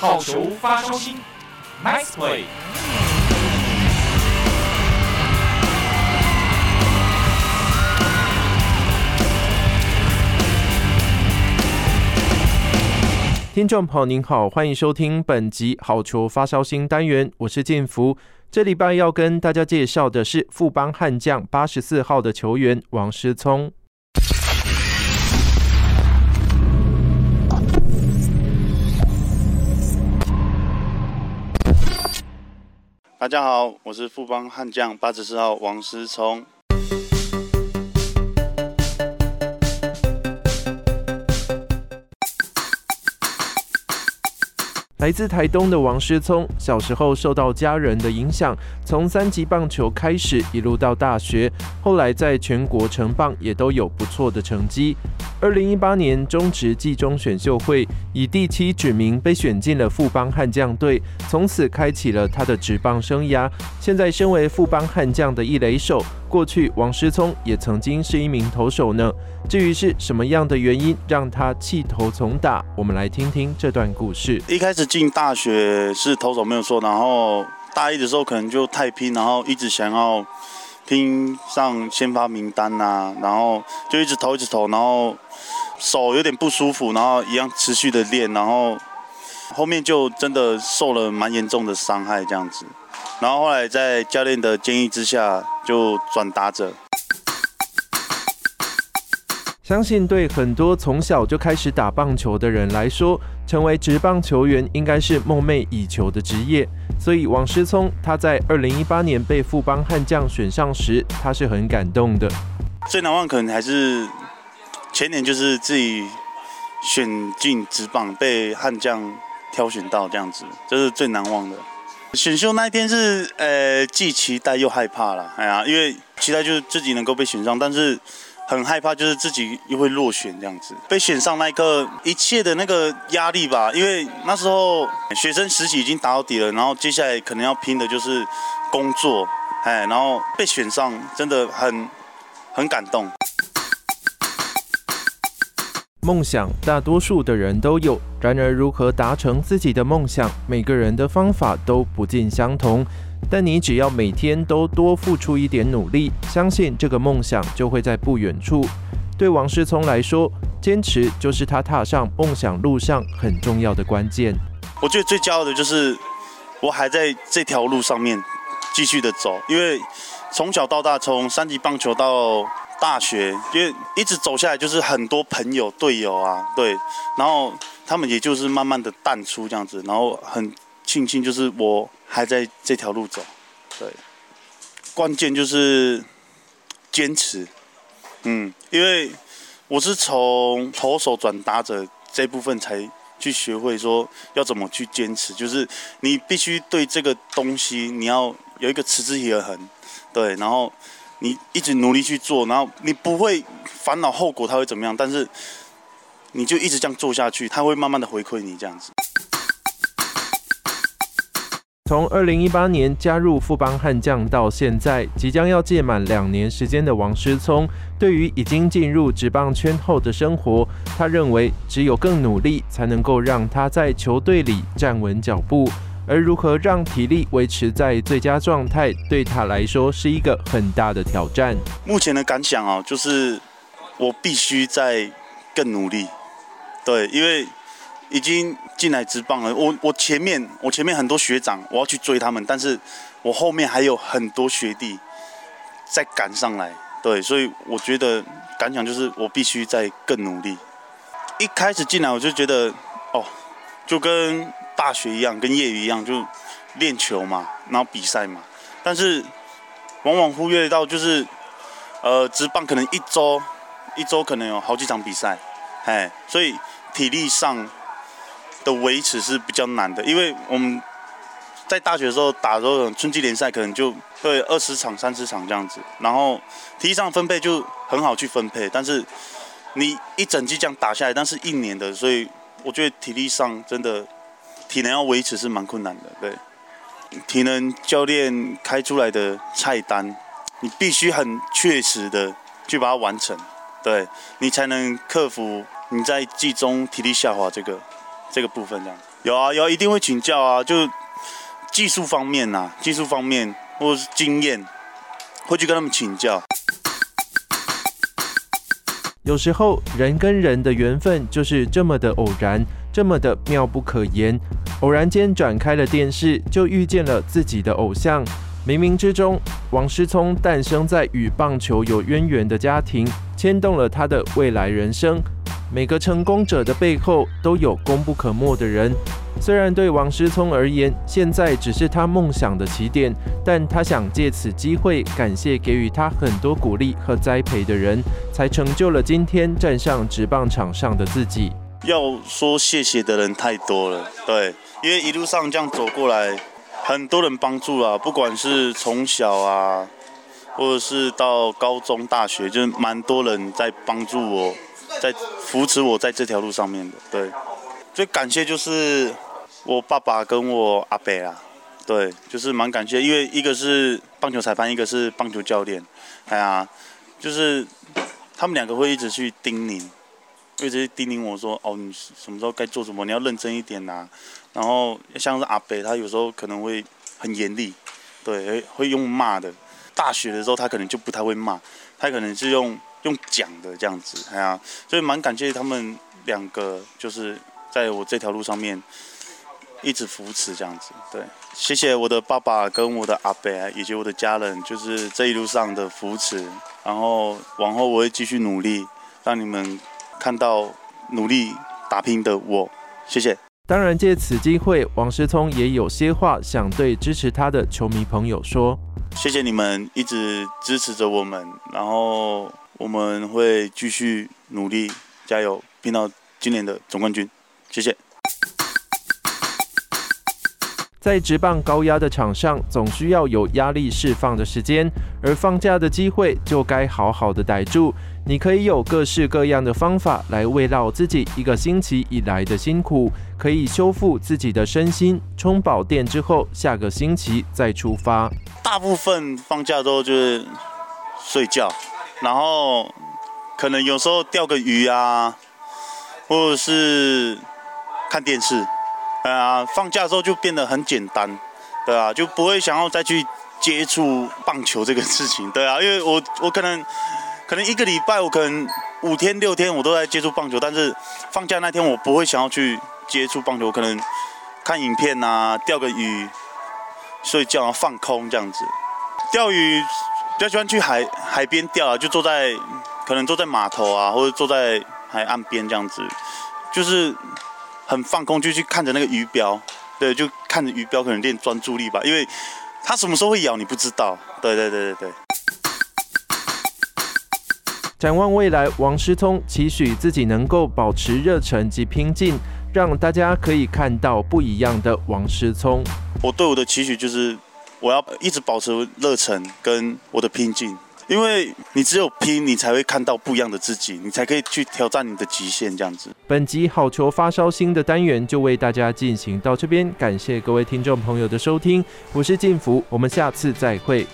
好球发烧星，Nice play。听众朋友您好，欢迎收听本集好球发烧星单元，我是建福。这礼拜要跟大家介绍的是富邦悍将八十四号的球员王诗聪。大家好，我是富邦悍将八十四号王诗聪。来自台东的王诗聪，小时候受到家人的影响，从三级棒球开始，一路到大学，后来在全国成棒也都有不错的成绩。二零一八年中职季中选秀会以第七指名被选进了富邦悍将队，从此开启了他的职棒生涯。现在身为富邦悍将的一垒手，过去王诗聪也曾经是一名投手呢。至于是什么样的原因让他弃投从打，我们来听听这段故事。一开始进大学是投手没有错，然后大一的时候可能就太拼，然后一直想要拼上先发名单呐、啊，然后就一直投一直投，然后。手有点不舒服，然后一样持续的练，然后后面就真的受了蛮严重的伤害这样子，然后后来在教练的建议之下就转打者。相信对很多从小就开始打棒球的人来说，成为职棒球员应该是梦寐以求的职业。所以王诗聪他在二零一八年被富邦悍将选上时，他是很感动的。最难忘可能还是。前年就是自己选进职棒，被悍将挑选到这样子，这是最难忘的。选秀那一天是呃既期待又害怕了，哎呀，因为期待就是自己能够被选上，但是很害怕就是自己又会落选这样子。被选上那一刻，一切的那个压力吧，因为那时候学生实习已经打到底了，然后接下来可能要拼的就是工作，哎，然后被选上真的很很感动。梦想大多数的人都有，然而如何达成自己的梦想，每个人的方法都不尽相同。但你只要每天都多付出一点努力，相信这个梦想就会在不远处。对王诗聪来说，坚持就是他踏上梦想路上很重要的关键。我觉得最骄傲的就是我还在这条路上面继续的走，因为从小到大，从三级棒球到大学，因为一直走下来，就是很多朋友、队友啊，对，然后他们也就是慢慢的淡出这样子，然后很庆幸就是我还在这条路走，对，关键就是坚持，嗯，因为我是从投手转打者这部分才去学会说要怎么去坚持，就是你必须对这个东西你要有一个持之以恒，对，然后。你一直努力去做，然后你不会烦恼后果它会怎么样，但是你就一直这样做下去，它会慢慢的回馈你这样子。从二零一八年加入富邦悍将到现在，即将要届满两年时间的王诗聪，对于已经进入职棒圈后的生活，他认为只有更努力，才能够让他在球队里站稳脚步。而如何让体力维持在最佳状态，对他来说是一个很大的挑战。目前的感想哦，就是我必须再更努力。对，因为已经进来职棒了，我我前面我前面很多学长，我要去追他们，但是我后面还有很多学弟在赶上来。对，所以我觉得感想就是我必须再更努力。一开始进来我就觉得哦，就跟。大学一样，跟业余一样，就练球嘛，然后比赛嘛。但是往往忽略到，就是呃，职棒可能一周一周可能有好几场比赛，哎，所以体力上的维持是比较难的。因为我们在大学的时候打的时候，春季联赛可能就会二十场、三十场这样子，然后体力上分配就很好去分配。但是你一整季这样打下来，但是一年的，所以我觉得体力上真的。体能要维持是蛮困难的，对。体能教练开出来的菜单，你必须很确实的去把它完成，对，你才能克服你在季中体力下滑这个这个部分这样。有啊，有啊，一定会请教啊，就技术方面呐、啊，技术方面或者是经验，会去跟他们请教。有时候人跟人的缘分就是这么的偶然，这么的妙不可言。偶然间转开了电视，就遇见了自己的偶像。冥冥之中，王思聪诞生在与棒球有渊源的家庭，牵动了他的未来人生。每个成功者的背后都有功不可没的人。虽然对王思聪而言，现在只是他梦想的起点，但他想借此机会感谢给予他很多鼓励和栽培的人，才成就了今天站上职棒场上的自己。要说谢谢的人太多了，对，因为一路上这样走过来，很多人帮助啊，不管是从小啊，或者是到高中、大学，就是蛮多人在帮助我，在扶持我在这条路上面的，对，最感谢就是。我爸爸跟我阿伯啊，对，就是蛮感谢，因为一个是棒球裁判，一个是棒球教练，哎呀，就是他们两个会一直去叮咛，一直叮咛我说，哦，你什么时候该做什么，你要认真一点呐。然后像是阿伯，他有时候可能会很严厉，对，会用骂的。大学的时候他可能就不太会骂，他可能是用用讲的这样子，哎呀，所以蛮感谢他们两个，就是在我这条路上面。一直扶持这样子，对，谢谢我的爸爸跟我的阿伯以及我的家人，就是这一路上的扶持。然后往后我会继续努力，让你们看到努力打拼的我。谢谢。当然，借此机会，王思聪也有些话想对支持他的球迷朋友说：谢谢你们一直支持着我们，然后我们会继续努力加油，拼到今年的总冠军。谢谢。在直棒高压的场上，总需要有压力释放的时间，而放假的机会就该好好的逮住。你可以有各式各样的方法来慰劳自己一个星期以来的辛苦，可以修复自己的身心，充饱电之后，下个星期再出发。大部分放假之后就是睡觉，然后可能有时候钓个鱼啊，或者是看电视。哎呀，放假之后就变得很简单，对啊，就不会想要再去接触棒球这个事情，对啊，因为我我可能可能一个礼拜我可能五天六天我都在接触棒球，但是放假那天我不会想要去接触棒球，我可能看影片啊，钓个鱼，睡觉啊，放空这样子。钓鱼比较喜欢去海海边钓啊，就坐在可能坐在码头啊，或者坐在海岸边这样子，就是。很放空，就去看着那个鱼标，对，就看着鱼标，可能练专注力吧，因为它什么时候会咬你不知道。对对对对对。展望未来，王师聪期许自己能够保持热忱及拼劲，让大家可以看到不一样的王师聪。我对我的期许就是，我要一直保持热忱跟我的拼劲。因为你只有拼，你才会看到不一样的自己，你才可以去挑战你的极限。这样子，本集好球发烧星的单元就为大家进行到这边，感谢各位听众朋友的收听，我是晋福，我们下次再会。